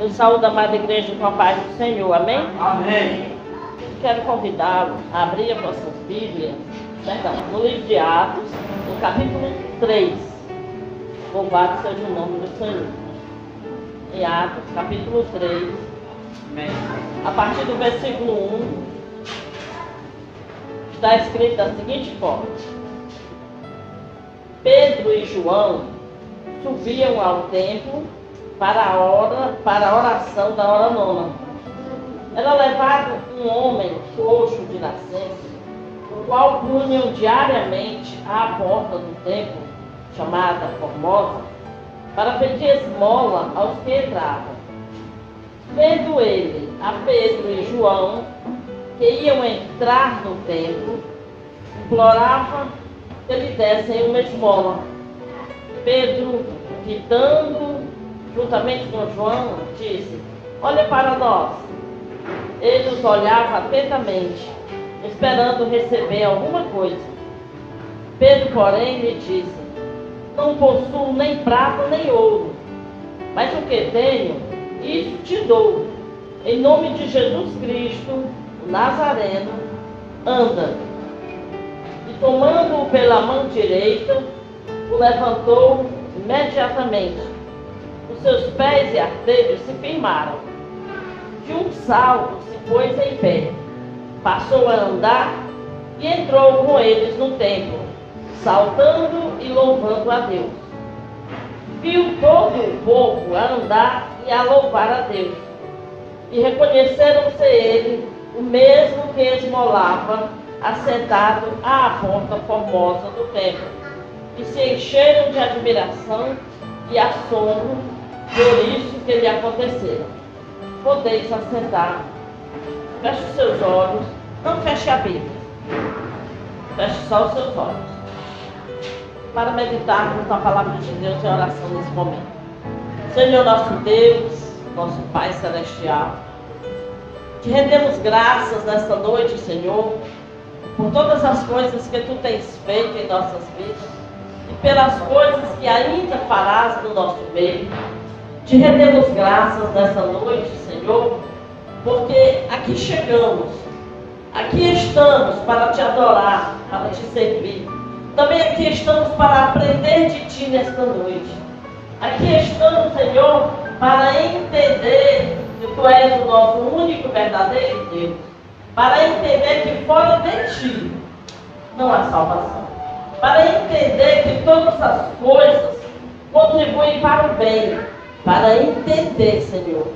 Eu saúdo a amada igreja com a paz do Senhor, amém? Amém. Quero convidá-lo a abrir a vossa Bíblia, perdão, no livro de Atos, no capítulo 3. Louvado seja o nome do Senhor. Em Atos, capítulo 3, Amém. a partir do versículo 1, está escrito da seguinte forma: Pedro e João subiam ao templo para a hora, para a oração da hora nona. Era levado um homem coxo de nascença, o qual punham diariamente à porta do templo, chamada Formosa, para pedir esmola aos que entravam. Vendo ele a Pedro e João, que iam entrar no templo, implorava que lhe dessem uma esmola. Pedro, fitando juntamente com João, disse: Olha para nós. Ele os olhava atentamente, esperando receber alguma coisa. Pedro, porém, lhe disse: Não possuo nem prata nem ouro, mas o que tenho, isso te dou. Em nome de Jesus Cristo, o Nazareno, anda. E tomando-o pela mão direita, o levantou imediatamente. Seus pés e artelhos se firmaram. De um salto se pôs em pé, passou a andar e entrou com eles no templo, saltando e louvando a Deus. Viu todo o povo a andar e a louvar a Deus. E reconheceram ser ele o mesmo que esmolava, assentado à porta formosa do templo. E se encheram de admiração e assombro por isso que lhe aconteceu. Podeis assentar. Feche os seus olhos. Não feche a Bíblia. Feche só os seus olhos. Para meditarmos na palavra de Deus em oração nesse momento. Senhor nosso Deus, nosso Pai Celestial, te rendemos graças nesta noite, Senhor, por todas as coisas que tu tens feito em nossas vidas e pelas coisas que ainda farás no nosso meio. Te rendemos graças nessa noite, Senhor, porque aqui chegamos, aqui estamos para te adorar, para te servir. Também aqui estamos para aprender de ti nesta noite. Aqui estamos, Senhor, para entender que tu és o nosso único verdadeiro Deus. Para entender que fora de ti não há salvação. Para entender que todas as coisas contribuem para o bem para entender, Senhor,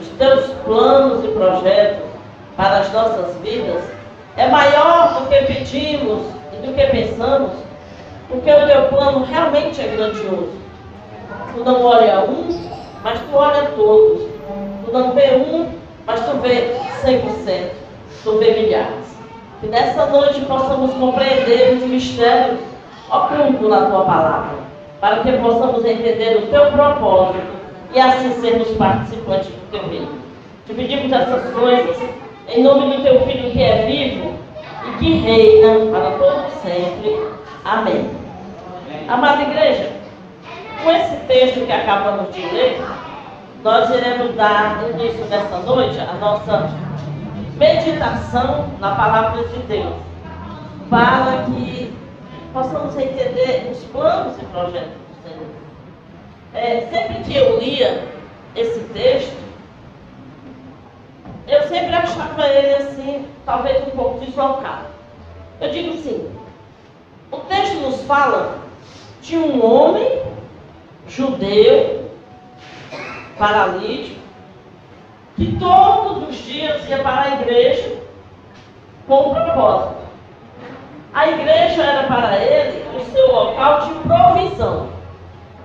os teus planos e projetos para as nossas vidas é maior do que pedimos e do que pensamos, porque o teu plano realmente é grandioso. Tu não olha um, mas tu olha todos. Tu não vê um, mas tu vê 100%. Tu vê milhares. Que nessa noite possamos compreender os mistérios ocultos na tua palavra, para que possamos entender o teu propósito e assim sermos participantes do teu reino. Te pedimos essas coisas em nome do teu Filho que é vivo e que reina para todo sempre. Amém. Amada igreja, com esse texto que acabamos de ler, nós iremos dar início nesta noite à nossa meditação na palavra de Deus, para que possamos entender os planos e projetos. É, sempre que eu lia esse texto, eu sempre achava ele assim, talvez um pouco deslocado. Eu digo assim, o texto nos fala de um homem judeu, paralítico, que todos os dias ia para a igreja com um propósito. A igreja era para ele o seu local de provisão.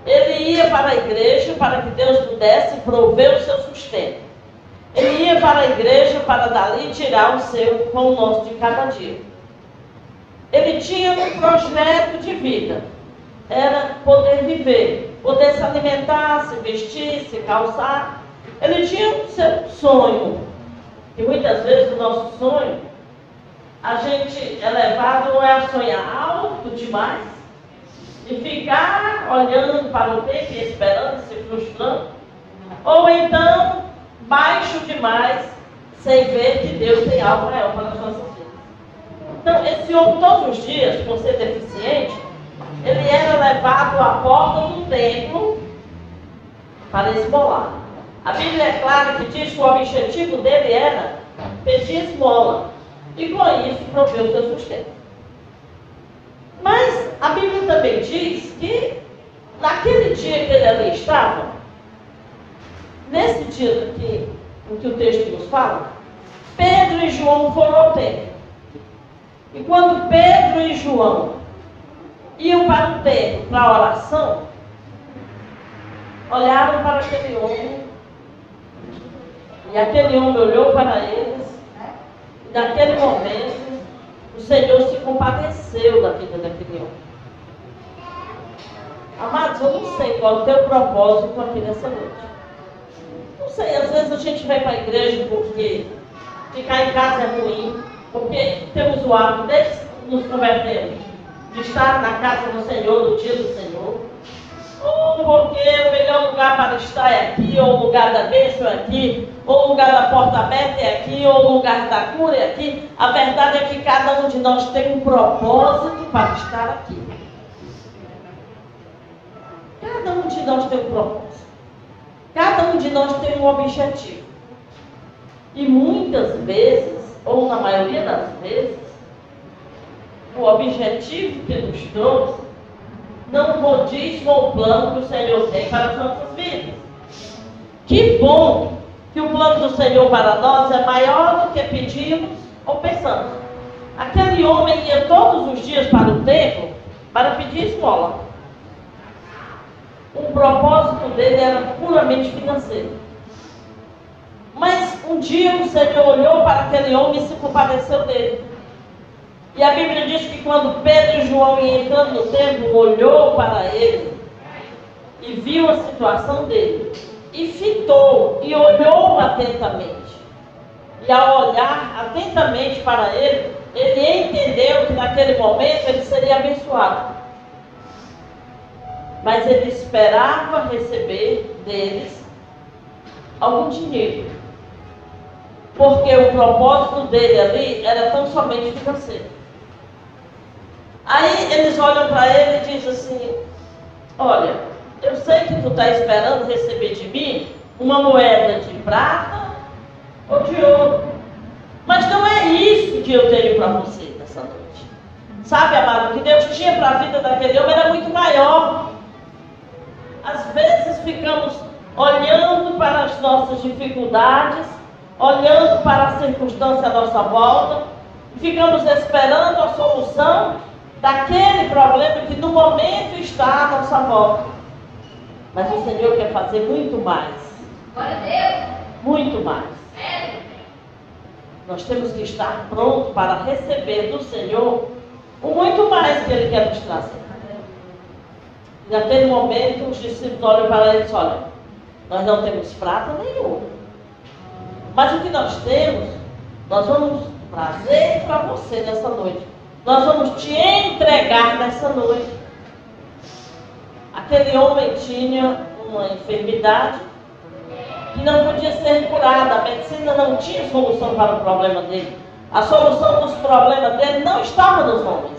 Ele ia para a igreja para que Deus pudesse prover o seu sustento. Ele ia para a igreja para dali tirar o seu pão nosso de cada dia. Ele tinha um projeto de vida. Era poder viver, poder se alimentar, se vestir, se calçar. Ele tinha o seu sonho. E muitas vezes o nosso sonho, a gente é levado a sonhar alto demais e ficar olhando para o tempo e esperando, se frustrando. Ou então baixo demais, sem ver que Deus tem algo maior para as nossas vidas. Então, esse homem, todos os dias, por ser deficiente, ele era levado à porta do templo para esmolar. A Bíblia é clara que diz que o objetivo dele era pedir esmola e com isso prover o seu sustento. Mas a Bíblia também diz que naquele dia que ele ali estava, nesse dia que, em que o texto nos fala, Pedro e João foram ao templo. E quando Pedro e João iam para o templo para a oração, olharam para aquele homem, e aquele homem olhou para eles, e naquele momento o Senhor se compadeceu da vida daquele homem. Amados, eu não sei qual é o teu propósito aqui nessa noite. Não sei, às vezes a gente vai para a igreja porque ficar em casa é ruim, porque temos o hábito, desde que nos convertemos, de estar na casa do Senhor, no dia do Senhor. Ou porque o melhor lugar para estar é aqui, ou o lugar da bênção é aqui, ou o lugar da porta aberta é aqui, ou o lugar da cura é aqui. A verdade é que cada um de nós tem um propósito para estar aqui. Cada um de nós tem um propósito. Cada um de nós tem um objetivo. E muitas vezes, ou na maioria das vezes, o objetivo que nos trouxe não condiz com o plano que o Senhor tem para as nossas vidas. Que bom que o plano do Senhor para nós é maior do que pedimos ou pensamos. Aquele homem ia todos os dias para o templo para pedir esmola. O propósito dele era puramente financeiro. Mas um dia o Senhor olhou para aquele homem e se compadeceu dele. E a Bíblia diz que quando Pedro e João iam entrando no templo, olhou para ele e viu a situação dele. E fitou e olhou atentamente. E ao olhar atentamente para ele, ele entendeu que naquele momento ele seria abençoado. Mas ele esperava receber deles algum dinheiro. Porque o propósito dele ali era tão somente financeiro. Aí eles olham para ele e dizem assim: Olha, eu sei que tu está esperando receber de mim uma moeda de prata ou de ouro, mas não é isso que eu tenho para você nessa noite. Sabe, amado, o que Deus tinha para a vida daquele homem era muito maior. Às vezes ficamos olhando para as nossas dificuldades, olhando para a circunstância à nossa volta, ficamos esperando a solução daquele problema que no momento está à nossa volta. Mas o Senhor quer fazer muito mais. Glória a Deus. Muito mais. É. Nós temos que estar prontos para receber do Senhor o muito mais que Ele quer nos trazer. Naquele momento os discípulos olham para ele e dizem, olha, nós não temos prata ouro. Mas o que nós temos, nós vamos trazer para você nessa noite nós vamos te entregar nessa noite. Aquele homem tinha uma enfermidade que não podia ser curada. A medicina não tinha solução para o problema dele. A solução dos problemas dele não estava nos homens.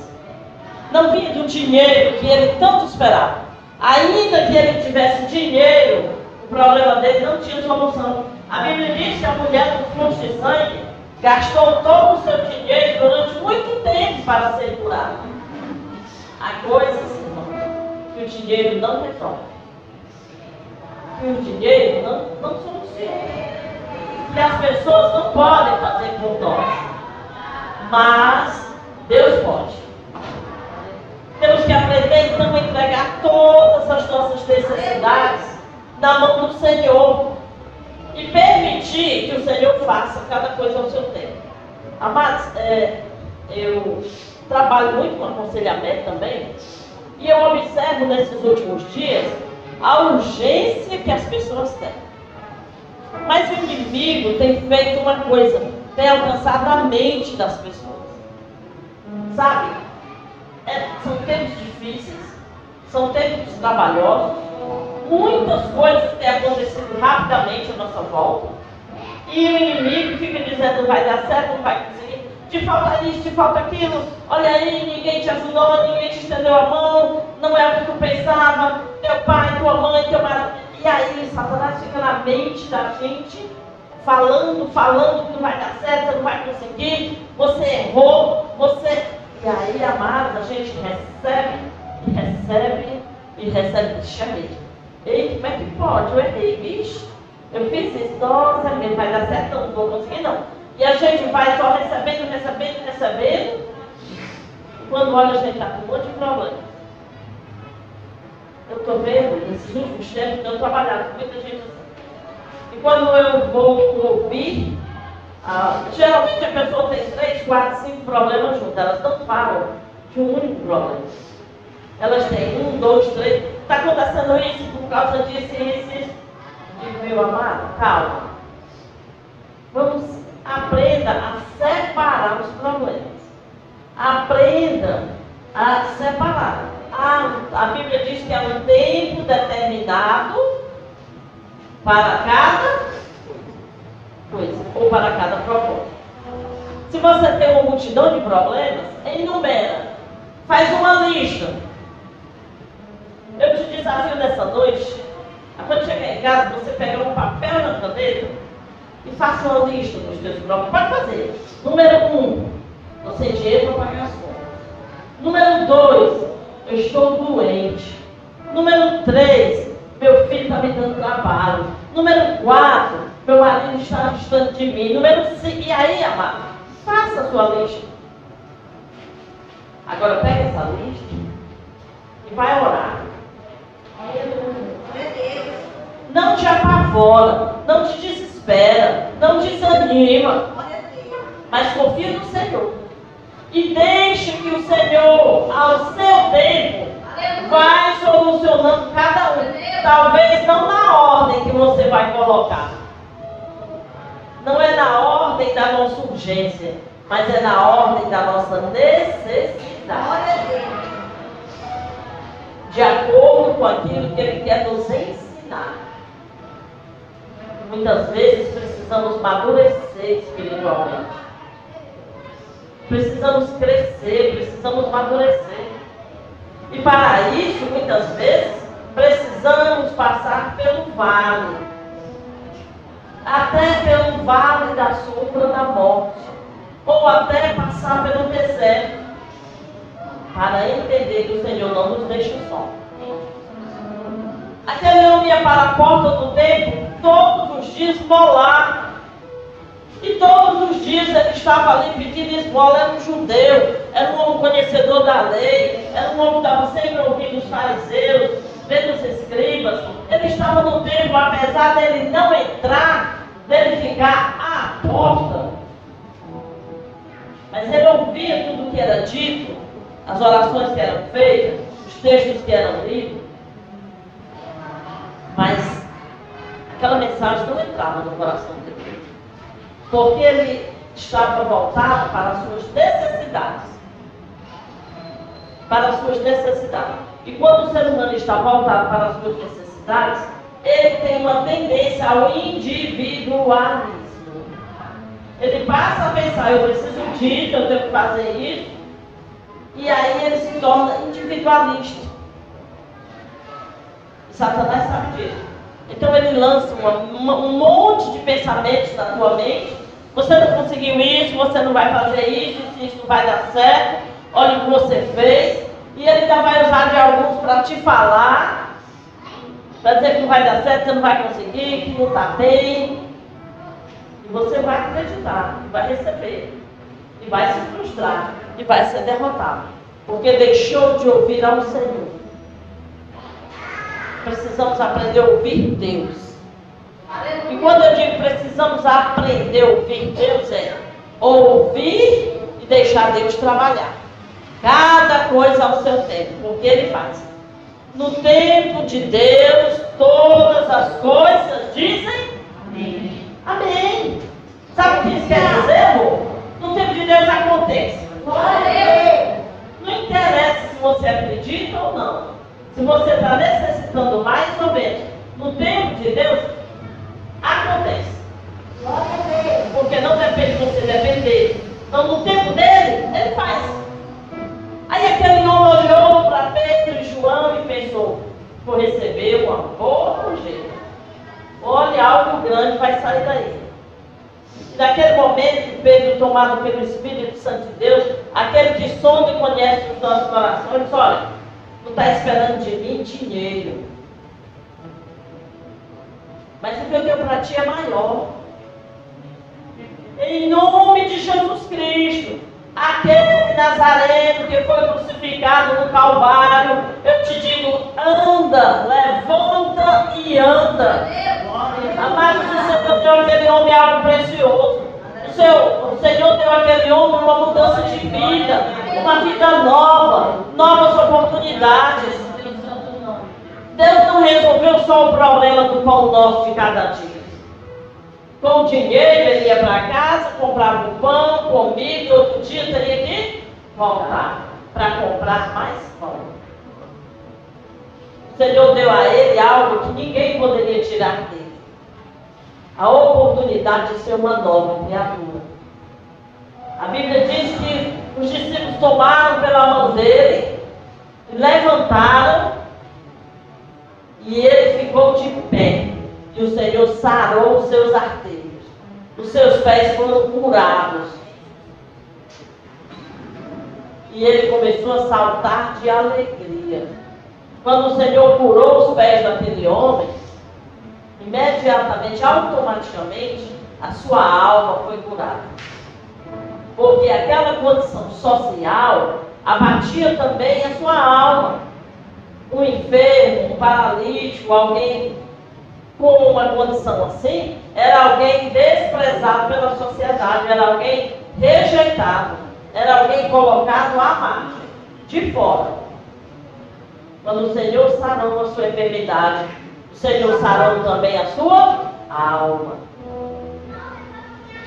Não vinha do dinheiro que ele tanto esperava. Ainda que ele tivesse dinheiro, o problema dele não tinha solução. A Bíblia diz que a mulher do fluxo de sangue Gastou todo o seu dinheiro durante muito tempo para ser curado. Há coisas, irmão, que o dinheiro não resolve. Que o dinheiro não, não soluciona. Que as pessoas não podem fazer por nós. Mas Deus pode. Temos que aprender então a entregar todas as nossas necessidades na mão do Senhor e permitir que o Senhor faça cada coisa ao seu tempo. Amados, é, eu trabalho muito com aconselhamento também, e eu observo nesses últimos dias a urgência que as pessoas têm. Mas o inimigo tem feito uma coisa, tem alcançado a mente das pessoas. Sabe? É, são tempos difíceis, são tempos trabalhosos, muitas coisas têm acontecido rapidamente à nossa volta. E o inimigo fica dizendo vai dar certo, não vai conseguir. Te falta isso, te falta aquilo. Olha aí, ninguém te ajudou, ninguém te estendeu a mão. Não é o que tu pensava. Teu pai, tua mãe, teu marido. E aí, Satanás fica na mente da gente, falando, falando que não vai dar certo, você não vai conseguir. Você errou, você. E aí, amados, a gente recebe, e recebe, e recebe. Mesmo. Ei, como é que pode? Eu errei, bicho. Eu fiz isso, nossa, mesmo, vai dar certo, não, vou conseguir não. E a gente vai só recebendo, recebendo, recebendo. Quando olha, a gente está com um monte de problema. Eu estou vendo, nesses últimos tempos, eu trabalhado com muita gente assim. E quando eu vou ouvir, ah, geralmente a pessoa tem três, quatro, cinco problemas juntos. Elas não falam de um único problema. Elas têm um, dois, três. Está acontecendo isso por causa disso, isso, isso. Digo, meu amado, calma. Vamos, aprenda a separar os problemas. Aprenda a separar. A, a Bíblia diz que é um tempo determinado para cada coisa, ou para cada propósito. Se você tem uma multidão de problemas, enumera. Faz uma lista. Eu te desafio nessa noite quando chegar em casa, você pega um papel na caneta e faça uma lista dos seus problemas. Pode fazer. Número um, não tem dinheiro para pagar as contas. Número dois, eu estou doente. Número três, meu filho está me dando trabalho. Número quatro, meu marido está distante de mim. Número cinco, e aí, amado, faça a sua lista. Agora pega essa lista e vai orar. Não te apavora, não te desespera, não desanima, mas confia no Senhor. E deixe que o Senhor, ao seu tempo, vai solucionando cada um. Talvez não na ordem que você vai colocar. Não é na ordem da nossa urgência, mas é na ordem da nossa necessidade. De acordo com aquilo que Ele quer nos ensinar. Muitas vezes precisamos amadurecer espiritualmente. Precisamos crescer, precisamos amadurecer. E para isso, muitas vezes, precisamos passar pelo vale. Até pelo vale da sombra da morte. Ou até passar pelo deserto. Para entender que o Senhor não nos deixa só. Aquele homem ia para a porta do templo todos os dias molar. E todos os dias ele estava ali pedindo esmola, era um judeu, era um homem conhecedor da lei, era um homem que estava sempre ouvindo os fariseus, vendo os escribas. Ele estava no templo, apesar dele não entrar, dele ficar à porta. Mas ele ouvia tudo que era dito, as orações que eram feitas, os textos que eram lidos. Mas aquela mensagem não entrava no coração dele. Porque ele estava voltado para as suas necessidades. Para as suas necessidades. E quando o ser humano está voltado para as suas necessidades, ele tem uma tendência ao individualismo. Ele passa a pensar, eu preciso disso, eu tenho que fazer isso. E aí ele se torna individualista. Satanás sabe disso. Então ele lança uma, uma, um monte de pensamentos na tua mente. Você não conseguiu isso, você não vai fazer isso, isso não vai dar certo. Olha o que você fez. E ele ainda vai usar de alguns para te falar, para dizer que não vai dar certo, você não vai conseguir, que não está bem. E você vai acreditar, vai receber, e vai se frustrar, e vai ser derrotado. Porque deixou de ouvir ao Senhor precisamos aprender a ouvir Deus. E quando eu digo precisamos aprender a ouvir Deus, é ouvir e deixar Deus trabalhar. Cada coisa ao seu tempo, porque Ele faz. No tempo de Deus, todas as coisas dizem Amém. Amém. Sabe o que isso quer dizer, amor? No tempo de Deus acontece. Não interessa se você acredita ou não. Se você está necessitando mais ou menos no tempo de Deus, acontece. Porque não depende de você depender. Então, no tempo dele, ele faz. Aí aquele homem olhou para Pedro João e pensou: vou receber uma boa jeito. Olha, algo grande vai sair daí. E naquele momento, Pedro, tomado pelo Espírito Santo de Deus, aquele que sonda e conhece os nossos corações, disse, olha, tu está esperando de mim dinheiro. Mas o que eu tenho para ti é maior. Em nome de Jesus Cristo, aquele Nazareno que foi crucificado no Calvário, eu te digo, anda, levanta e anda. Amados, o Senhor deu aquele homem algo precioso. O o Senhor deu aquele homem uma mudança de vida, uma vida nova, novas oportunidades. Deus não resolveu só o problema do pão nosso de cada dia. Com o dinheiro ele ia para casa, comprava o pão, comia, e outro dia teria que voltar para comprar mais pão. O Senhor deu a ele algo que ninguém poderia tirar dele. A oportunidade de ser uma nova criatura. A Bíblia diz que os discípulos tomaram pela mão dele, levantaram e ele ficou de pé que o Senhor sarou os seus arteiros. Os seus pés foram curados. E ele começou a saltar de alegria. Quando o Senhor curou os pés daquele homem, imediatamente, automaticamente, a sua alma foi curada. Porque aquela condição social abatia também a sua alma. Um enfermo, um paralítico, alguém com uma condição assim, era alguém desprezado pela sociedade, era alguém rejeitado, era alguém colocado à margem, de fora. Quando o Senhor sarou a sua enfermidade, o Senhor sarou também a sua alma.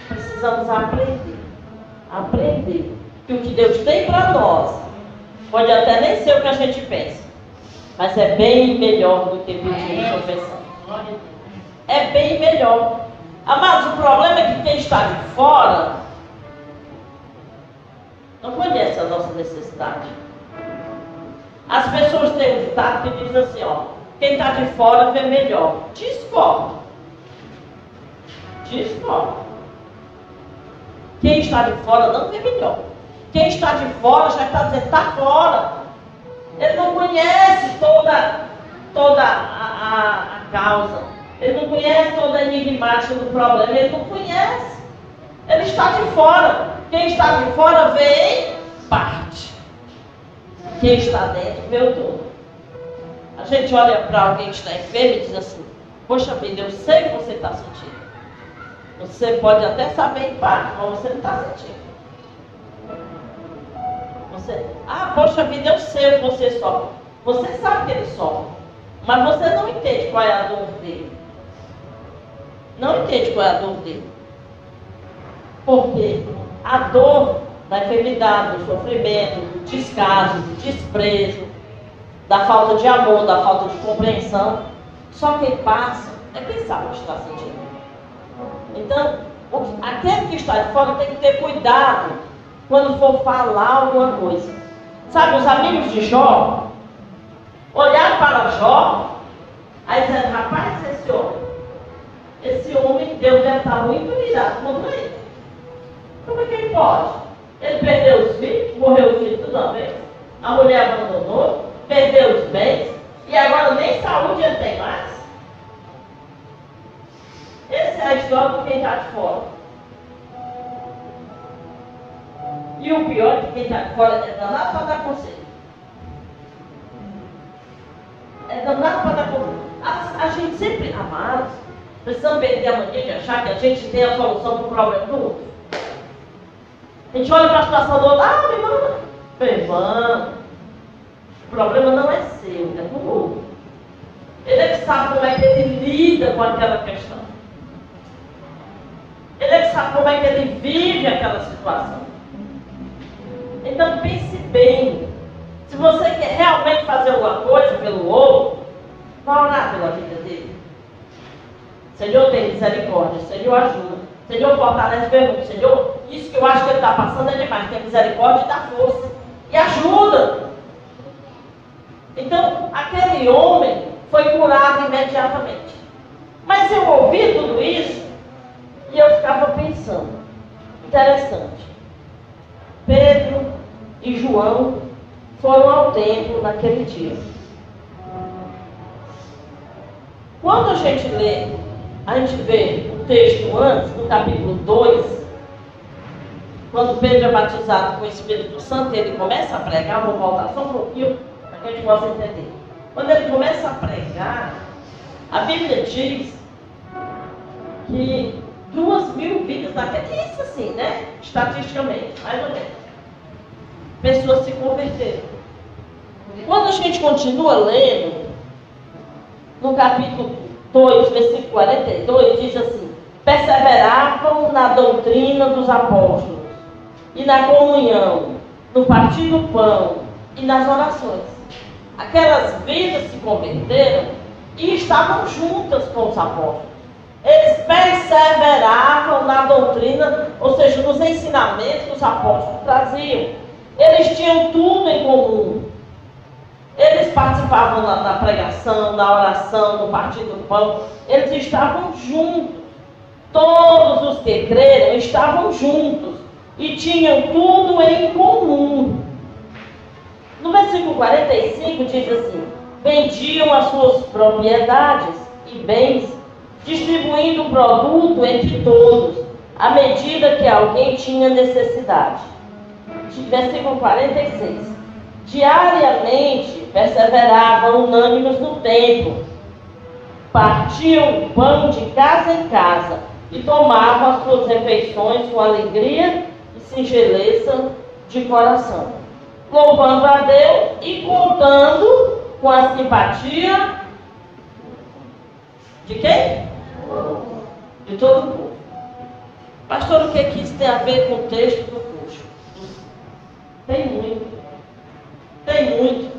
Precisamos aprender, aprender que o que Deus tem para nós pode até nem ser o que a gente pensa, mas é bem melhor do que pedir ou pensar é bem melhor. Amados, o problema é que quem está de fora não conhece a nossa necessidade. As pessoas têm um ditado que diz assim, ó, quem está de fora vê melhor. Discordo. Discordo. Quem está de fora não vê melhor. Quem está de fora já está dizendo, está fora. Ele não conhece toda, toda a, a, a causa. Ele não conhece toda a enigmática do problema, ele não conhece. Ele está de fora. Quem está de fora vê em parte. Quem está dentro vê o todo. A gente olha para alguém que está enfermo e diz assim, poxa vida, eu sei o que você está sentindo. Você pode até saber em parte, mas você não está sentindo. Você, ah, poxa vida, eu sei o que você sofre. Você sabe que ele sofre. Mas você não entende qual é a dor dele. Não entende qual é a dor dele. Porque a dor da enfermidade, do sofrimento, do descaso, do desprezo, da falta de amor, da falta de compreensão, só quem passa é quem sabe o que está sentindo. Então, aquele que está de fora tem que ter cuidado quando for falar alguma coisa. Sabe, os amigos de Jó olharam para Jó, aí dizendo, rapaz, esse homem, esse homem, Deus deve estar muito irado contra ele. Como é que ele pode? Ele perdeu os filhos, morreu os filhos tudo vez, a mulher abandonou, perdeu os bens, e agora nem saúde ele tem mais. Essa é a história de quem está de fora. E o pior é que quem está de fora é danado para dar conselho. Danado para dar conselho. A, a gente sempre, amados, Precisamos perder a mania de achar que a gente tem a solução para o problema do outro. A gente olha para a situação do outro, ah, me manda. Bem, vamos. O problema não é seu, é do outro. Ele é que sabe como é que ele lida com aquela questão. Ele é que sabe como é que ele vive aquela situação. Então pense bem. Se você quer realmente fazer alguma coisa pelo outro, vá orar pela vida dele. Senhor, tem misericórdia. Senhor, ajuda. Senhor, fortalece irmão. Senhor, isso que eu acho que ele está passando é demais. Tem misericórdia e dá força. E ajuda. Então, aquele homem foi curado imediatamente. Mas eu ouvi tudo isso e eu ficava pensando. Interessante. Pedro e João foram ao templo naquele dia. Quando a gente lê, a gente vê o texto antes, no capítulo 2, quando Pedro é batizado com o Espírito Santo, ele começa a pregar, vou voltar só um pouquinho para que a gente possa entender. Quando ele começa a pregar, a Bíblia diz que duas mil vidas naquele, isso assim, né? Estatisticamente, mais ou menos. Pessoas se converteram. Quando a gente continua lendo, no capítulo 2, versículo 42, diz assim: perseveravam na doutrina dos apóstolos, e na comunhão, no partir do pão e nas orações. Aquelas vidas se converteram e estavam juntas com os apóstolos. Eles perseveravam na doutrina, ou seja, nos ensinamentos que os apóstolos traziam. Eles tinham tudo em comum. Eles participavam na, na pregação, na oração, no partir do pão. Eles estavam juntos. Todos os que creram estavam juntos e tinham tudo em comum. No versículo 45 diz assim: vendiam as suas propriedades e bens, distribuindo o produto entre todos, à medida que alguém tinha necessidade. Versículo 46. Diariamente perseveravam unânimes no templo, partiam pão de casa em casa e tomavam as suas refeições com alegria e singeleza de coração, louvando a Deus e contando com a simpatia de quem? De todo o povo. Pastor, o que, que isso tem a ver com o texto do curso? Tem muito. Tem muito.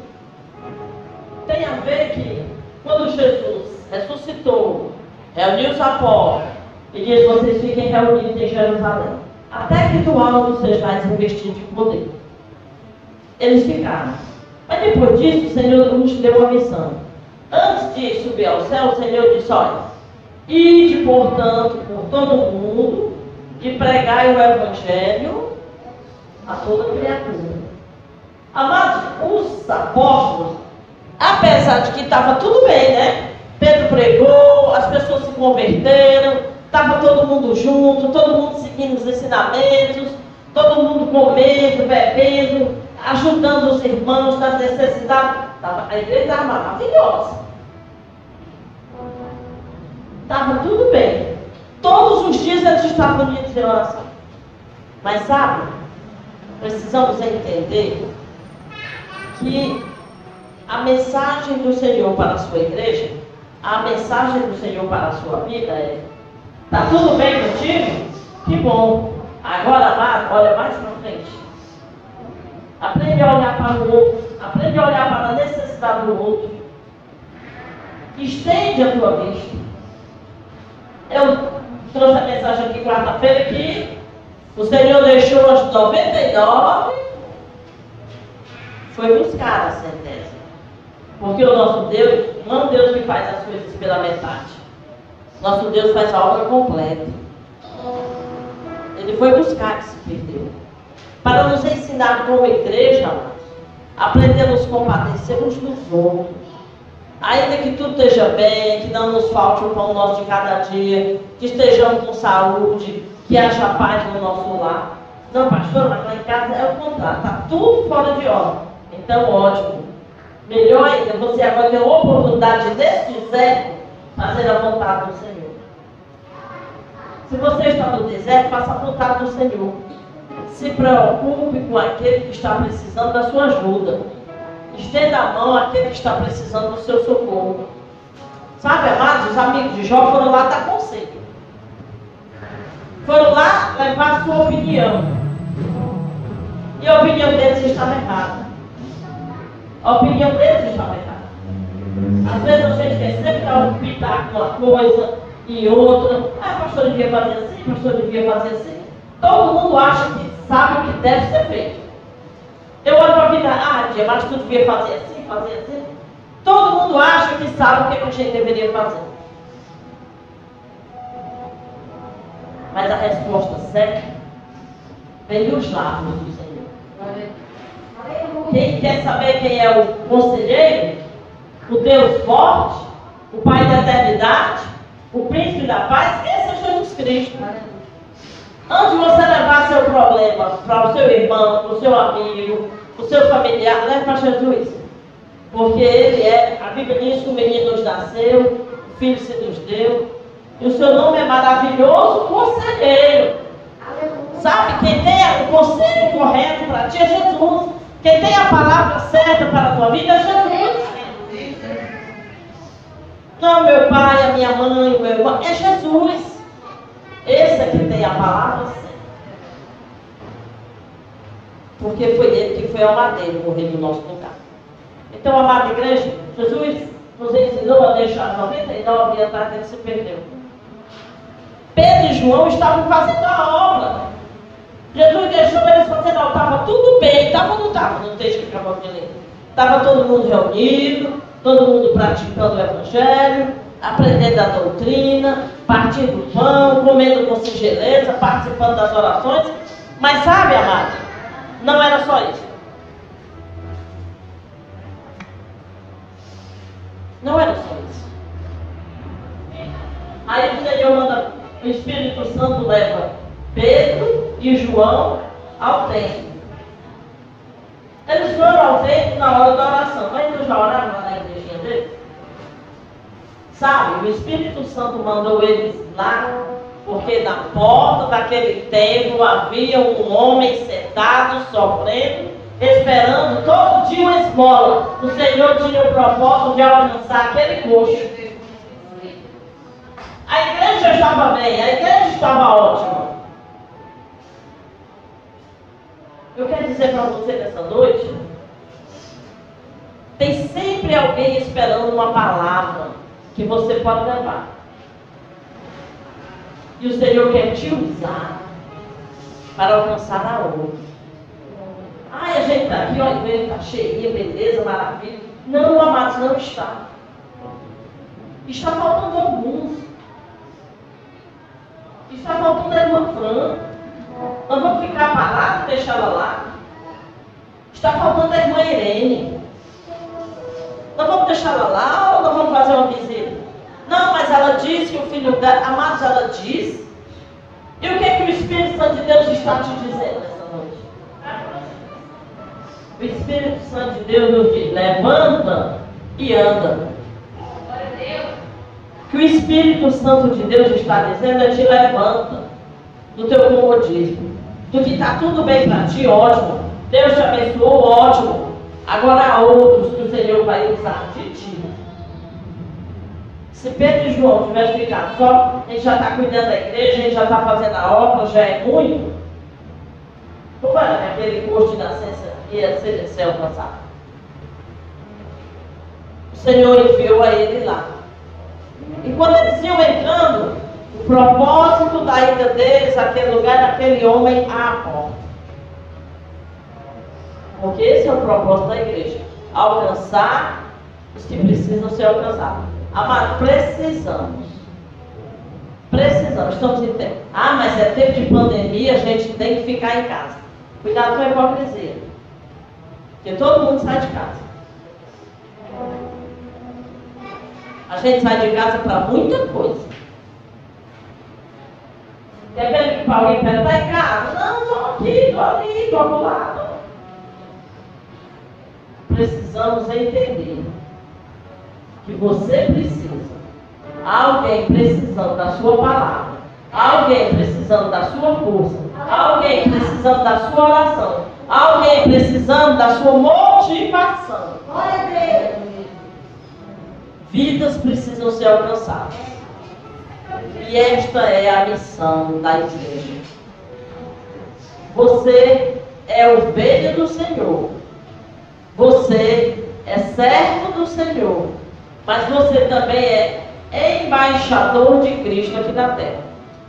Tem a ver que quando Jesus ressuscitou, reuniu os apóstolos e disse: Vocês fiquem reunidos em Jerusalém, até que do alto sejais revestidos de poder. Eles ficaram. Mas depois disso, o Senhor nos deu uma missão. Antes de subir ao céu, o Senhor disse: Olha, ide, portanto, por todo o mundo e pregai o Evangelho a toda criatura. Amados, os apóstolos, apesar de que estava tudo bem, né? Pedro pregou, as pessoas se converteram, estava todo mundo junto, todo mundo seguindo os ensinamentos, todo mundo comendo, bebendo, ajudando os irmãos nas necessidades. A igreja estava maravilhosa. Estava tudo bem. Todos os dias eles estavam unidos em oração. Mas sabe, precisamos entender que a mensagem do Senhor para a sua igreja, a mensagem do Senhor para a sua vida é: está tudo bem contigo? Que bom. Agora, olha mais para frente. Aprende a olhar para o outro. Aprende a olhar para a necessidade do outro. Estende a tua vista. Eu trouxe a mensagem aqui quarta-feira que o Senhor deixou as 99, foi buscar a centésima. Porque o nosso Deus não é um Deus que faz as coisas pela metade. Nosso Deus faz a obra completa. Ele foi buscar que se perdeu para nos ensinar como igreja, aprender a compadecer uns dos outros. Ainda que tudo esteja bem, que não nos falte o pão nosso de cada dia, que estejamos com saúde, que haja paz no nosso lar. Não, pastor, mas lá em casa é o contrário, está tudo fora de ordem. Então, ótimo. Melhor ainda, você agora tem a oportunidade de deserto fazer a vontade do Senhor. Se você está no deserto, faça a vontade do Senhor. Se preocupe com aquele que está precisando da sua ajuda. Estenda a mão àquele que está precisando do seu socorro. Sabe, amados, os amigos de Jó foram lá dar conselho. Foram lá levar sua opinião. E a opinião deles estava errada. A opinião deles estava errada. Às vezes a gente quer sempre dar um pitaco numa coisa, em outra. Ah, pastor devia fazer assim, pastor devia fazer assim. Todo mundo acha que sabe o que deve ser feito. Eu olho para a vida, ah, tia, mas tu devia fazer assim, fazer assim. Todo mundo acha que sabe o que a gente deveria fazer. Mas a resposta certa vem dos lábios do Senhor. Quem quer saber quem é o conselheiro, o Deus forte, o Pai da eternidade, o príncipe da paz, esse é Jesus Cristo. Antes de você levar seu problema para o seu irmão, para o seu amigo, para o seu familiar, leve para Jesus. Porque ele é, a Bíblia diz que o menino nos nasceu, o filho se nos deu, e o seu nome é maravilhoso conselheiro. Sabe, quem tem o conselho correto para ti é Jesus. Quem tem a palavra certa para a tua vida é Jesus. Não meu pai, a minha mãe, o meu irmão, é Jesus. Esse é que tem a palavra certa. Porque foi ele que foi ao madeiro morrer no nosso lugar. Então, amada igreja, Jesus nos ensinou a deixar 99 e atrás ele se perdeu. Pedro e João estavam fazendo a obra. Jesus deixou eles fazendo a obra. Estava tudo bem, estava ou não estava no texto que acabamos de ler? Estava todo mundo reunido, todo mundo praticando o Evangelho, aprendendo a doutrina, partindo pão, comendo com singeleza, participando das orações. Mas sabe, amado, não era só isso. Não era só isso. Aí o Senhor manda, o Espírito Santo leva Pedro e João ao templo. Eles foram ao templo na hora da oração. Mas eles já oraram lá na igrejinha deles? Sabe, o Espírito Santo mandou eles lá, porque na porta daquele templo havia um homem sentado, sofrendo, esperando todo dia uma esmola. O Senhor tinha o propósito de alcançar aquele coxo. A igreja estava bem, a igreja estava ótima. Eu quero dizer para você nessa noite, tem sempre alguém esperando uma palavra que você pode levar. E o Senhor quer te usar para alcançar a outra. Ai, a gente está aqui, olha, está cheia, beleza, maravilha. Não, amados, não está. Está faltando alguns. Está faltando a irmã Fran. Nós vamos ficar parados deixar ela lá. Está faltando a irmã Irene. Nós vamos deixar ela lá ou nós vamos fazer uma visita? Não, mas ela diz que o filho dela, amados, ela diz. E o que é que o Espírito Santo de Deus está te dizendo nessa noite? O Espírito Santo de Deus nos diz: levanta e anda. O que o Espírito Santo de Deus está dizendo é te levanta do teu comodismo. Do que está tudo bem para ti, ótimo. Deus te abençoou, ótimo. Agora há outros que o Senhor vai usar de ti. Se Pedro e João tivessem ficado só, a gente já está cuidando da igreja, a gente já está fazendo a obra, já é muito. Como era que aquele curso de nascença ia ser, ser alcançado? O Senhor enviou a ele lá. E quando eles iam entrando, propósito da ida deles àquele lugar aquele homem à porta. Porque esse é o propósito da igreja. Alcançar os que precisam ser alcançados. Amado, precisamos. Precisamos. Estamos em tempo. Ah, mas é tempo de pandemia, a gente tem que ficar em casa. Cuidado com a hipocrisia. Porque todo mundo sai de casa. A gente sai de casa para muita coisa. Pede, está em casa? Não, estou aqui, estou ali, estou ao lado. Precisamos entender que você precisa. Alguém precisando da sua palavra. Alguém precisando da sua força. Alguém precisando da sua oração. Alguém precisando da sua motivação. Vidas precisam ser alcançadas. E esta é a missão da igreja. Você é ovelha do Senhor. Você é servo do Senhor. Mas você também é embaixador de Cristo aqui na terra.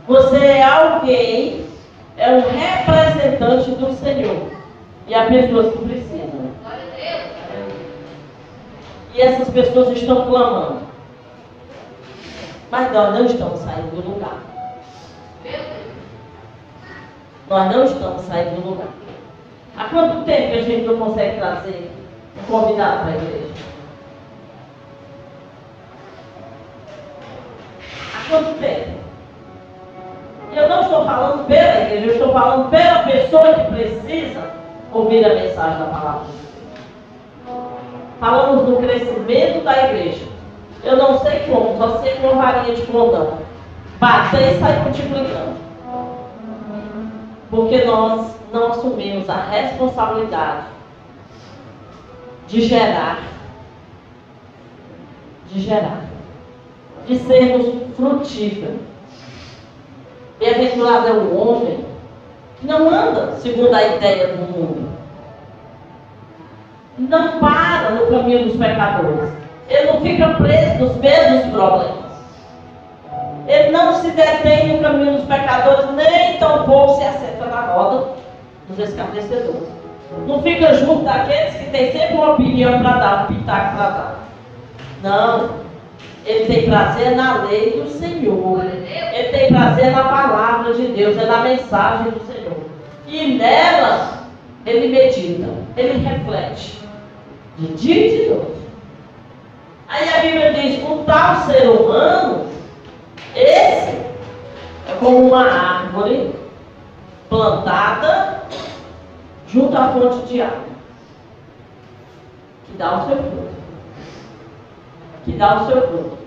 Você é alguém, é um representante do Senhor. E há pessoas que precisam. E essas pessoas estão clamando. Mas nós não estamos saindo do lugar. Nós não estamos saindo do lugar. Há quanto tempo a gente não consegue trazer um convidado para a igreja? Há quanto tempo? Eu não estou falando pela igreja, eu estou falando pela pessoa que precisa ouvir a mensagem da palavra. Falamos do crescimento da igreja. Eu não sei como, só sei com uma varinha de condão. Bater e sair multiplicando. Porque nós não assumimos a responsabilidade de gerar, de gerar, de sermos frutíferos. Bem-aventurado é o homem que não anda segundo a ideia do mundo. Não para no caminho dos pecadores. Ele não fica preso nos mesmos problemas. Ele não se detém no caminho dos pecadores, nem tampouco se assenta na roda dos escarnecedores. Não fica junto daqueles que têm sempre uma opinião para dar, um pitaco para dar. Não. Ele tem prazer na lei do Senhor. Ele tem prazer na palavra de Deus, é na mensagem do Senhor. E nela ele medita, ele reflete. De dia e de noite. Aí a Bíblia diz, um tal ser humano, esse é como uma árvore plantada junto à fonte de água. Que dá o seu fruto. Que dá o seu fruto.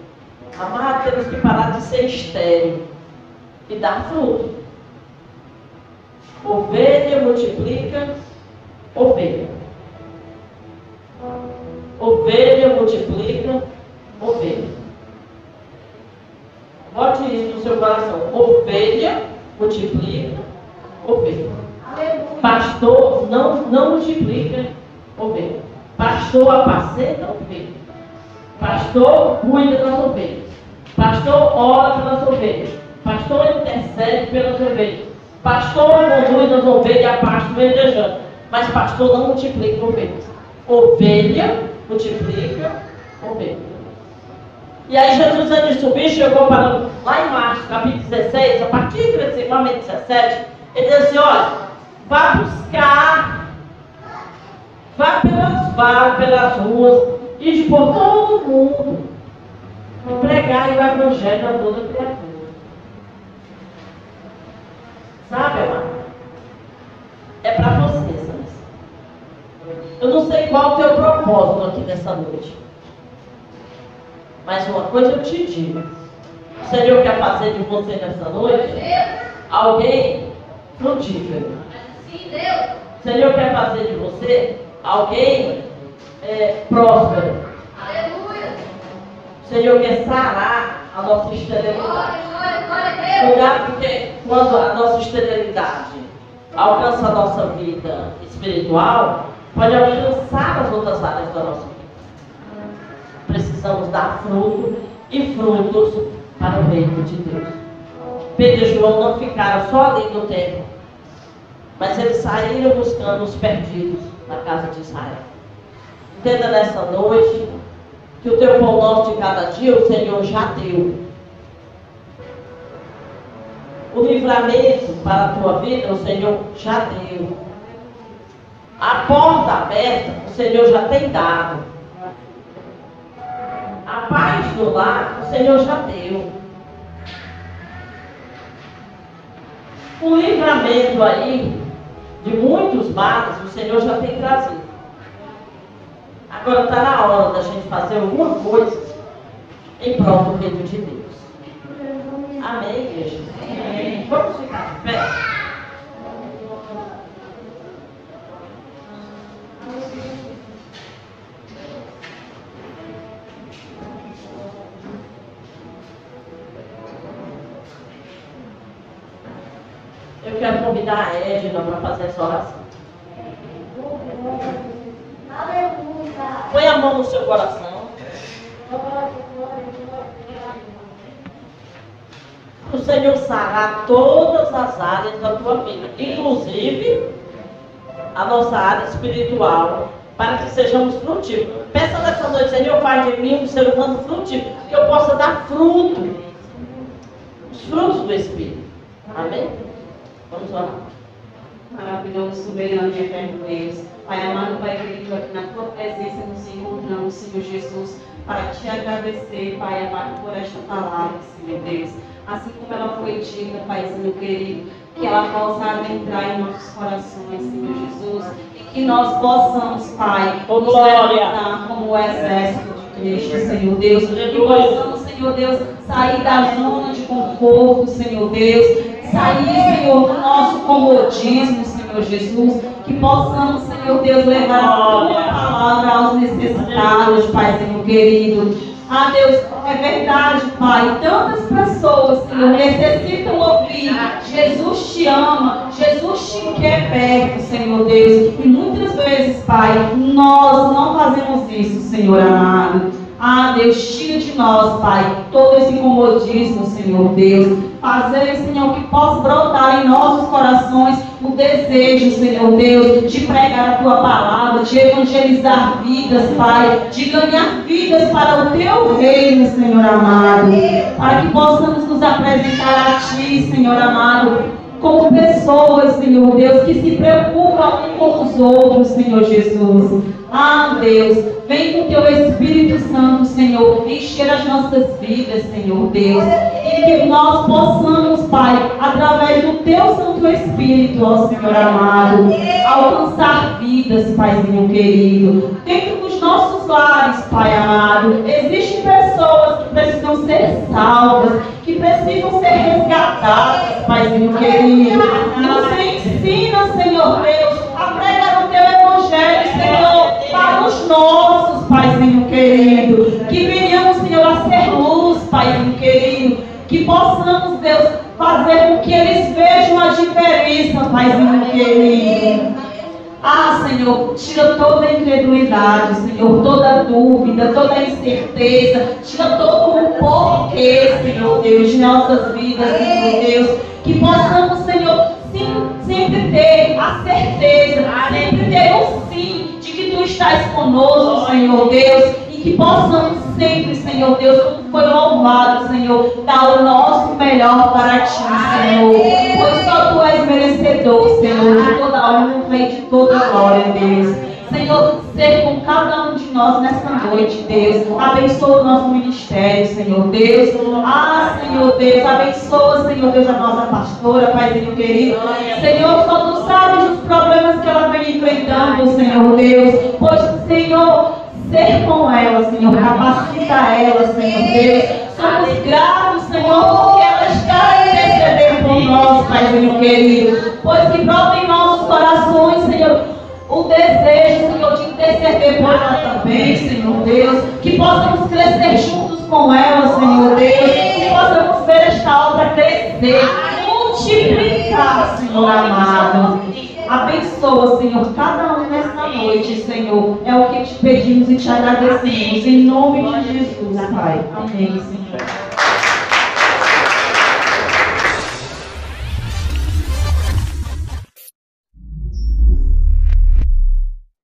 Amado, temos que parar de ser estéreo e dar fruto. Ovelha multiplica ovelha. Ovelha multiplica ovelha. Bote isso no seu coração. Ovelha multiplica ovelha. Pastor não, não multiplica ovelha. Pastor apacenta ovelha. Pastor cuida das ovelhas. Pastor ora pelas ovelhas. Pastor intercede pelas ovelhas. Pastor conduz as ovelhas a pasto verdejante. Mas pastor não multiplica ovelhas. Ovelha multiplica ovelha. E aí Jesus antes de subir chegou para lá em Marcos, capítulo 16, a partir do versículo 17, ele diz assim, olha, vá buscar, vá pelas varas, pelas ruas, e de por todo mundo, pregar o evangelho a toda criatura. Sabe, amado? É para você? Eu não sei qual o teu propósito aqui nessa noite. Mas uma coisa eu te digo. O Senhor quer fazer de você nessa noite alguém frutífero. O Senhor quer fazer de você alguém é, próspero. O Senhor quer sarar a nossa esterilidade. porque quando a nossa esterilidade alcança a nossa vida espiritual, pode alcançar as outras áreas da nossa vida. Precisamos dar fruto e frutos para o reino de Deus. Pedro e João não ficaram só ali no templo, mas eles saíram buscando os perdidos na casa de Israel. Entenda nessa noite que o teu pão nosso de cada dia o Senhor já deu. O livramento para a tua vida o Senhor já deu. A porta aberta o Senhor já tem dado. A paz do lar o Senhor já deu. O livramento aí de muitos males o Senhor já tem trazido. Agora está na hora da gente fazer alguma coisa em prol do reino de Deus. Amém, igreja? Amém. Vamos ficar de pé? Eu quero convidar a Edna para fazer essa oração. Aleluia. Põe a mão no seu coração. Glória. Senhor sarar todas as áreas da tua vida, inclusive a nossa área espiritual, para que sejamos frutíferos. Peça nessa noite, Senhor, faz de mim um ser humano frutífero, que eu possa dar fruto, os frutos do Espírito. Amém? Vamos orar. Maravilhoso, soberano e eterno Deus. Pai amado, Pai querido, aqui na tua presença nos encontramos, Senhor Jesus, para te agradecer, Pai amado, por esta palavra, Senhor Deus. Assim como ela foi dita, Paizinho querido, que ela possa adentrar em nossos corações, Senhor Jesus, e que nós possamos, Pai, Oh, nos levantar como o exército de Cristo, Senhor Deus, que possamos, Senhor Deus, sair da zona de conforto, Senhor Deus, sair, Senhor, do nosso comodismo, Senhor Jesus, que possamos, Senhor Deus, levar a tua palavra aos necessitados, Pai, Senhor querido. Ah, Deus, é verdade, Pai. Tantas pessoas, Senhor, necessitam ouvir. Jesus te ama, Jesus te quer perto, Senhor Deus. E muitas vezes, Pai, nós não fazemos isso, Senhor amado. Ah, Deus, tira de nós, Pai, todo esse comodismo, Senhor Deus. Fazer, Senhor, que possa brotar em nossos corações o desejo, Senhor Deus, de pregar a tua palavra, de evangelizar vidas, Pai, de ganhar vidas para o teu reino, Senhor amado. Para que possamos nos apresentar a Ti, Senhor amado, como pessoas, Senhor Deus, que se preocupam com os outros, Senhor Jesus. Ah, Deus, vem com teu Espírito Santo, Senhor, encher as nossas vidas, Senhor Deus. E que nós possamos, Pai, através do teu Santo Espírito, ó Senhor amado, alcançar vidas, Paizinho querido. Dentro dos nossos lares, Pai amado, existem pessoas que precisam ser salvas, que precisam ser resgatadas, Paizinho querido. Nos ensina, Senhor Deus, a pregar o teu evangelho, Senhor, os nossos, Paizinho querido. Que venhamos, Senhor, a ser luz, Paizinho querido. Que possamos, Deus, fazer com que eles vejam a diferença, Paizinho querido. Ah, Senhor, tira toda a incredulidade, Senhor, toda dúvida, toda a incerteza, tira todo o porquê, Senhor Deus, de nossas vidas, Senhor Deus. Que possamos, Senhor, sim, sempre ter a certeza, sempre ter o sim de que Tu estás conosco, Senhor Deus, e que possamos sempre, Senhor Deus, como foi louvado, Senhor, dar o nosso melhor para Ti, Senhor. Pois só Tu és merecedor, Senhor, de toda honra e de toda glória, Deus. Senhor, seja com cada um de nós nessa noite, Deus. Abençoa o nosso ministério, Senhor Deus. Ah, Senhor Deus, abençoa, Senhor Deus, a nossa pastora, Paizinho querido. Senhor, só Tu sabes os problemas que ela vem enfrentando, Senhor Deus. Pois, Senhor, ser com ela, Senhor, capacita ela, Senhor Deus. Somos gratos, Senhor, porque ela está intercedendo por nós, Paizinho querido. Pois que brota em nossos corações, Senhor, o desejo, Senhor, de interceder por ela também, Senhor Deus. Que possamos crescer juntos com ela, Senhor Deus. Que possamos ver esta obra crescer, multiplicar, Senhor amado. Abençoa, Senhor, cada um nessa noite, Senhor. É o que te pedimos e te agradecemos. Em nome de Jesus, Pai. Amém, Senhor.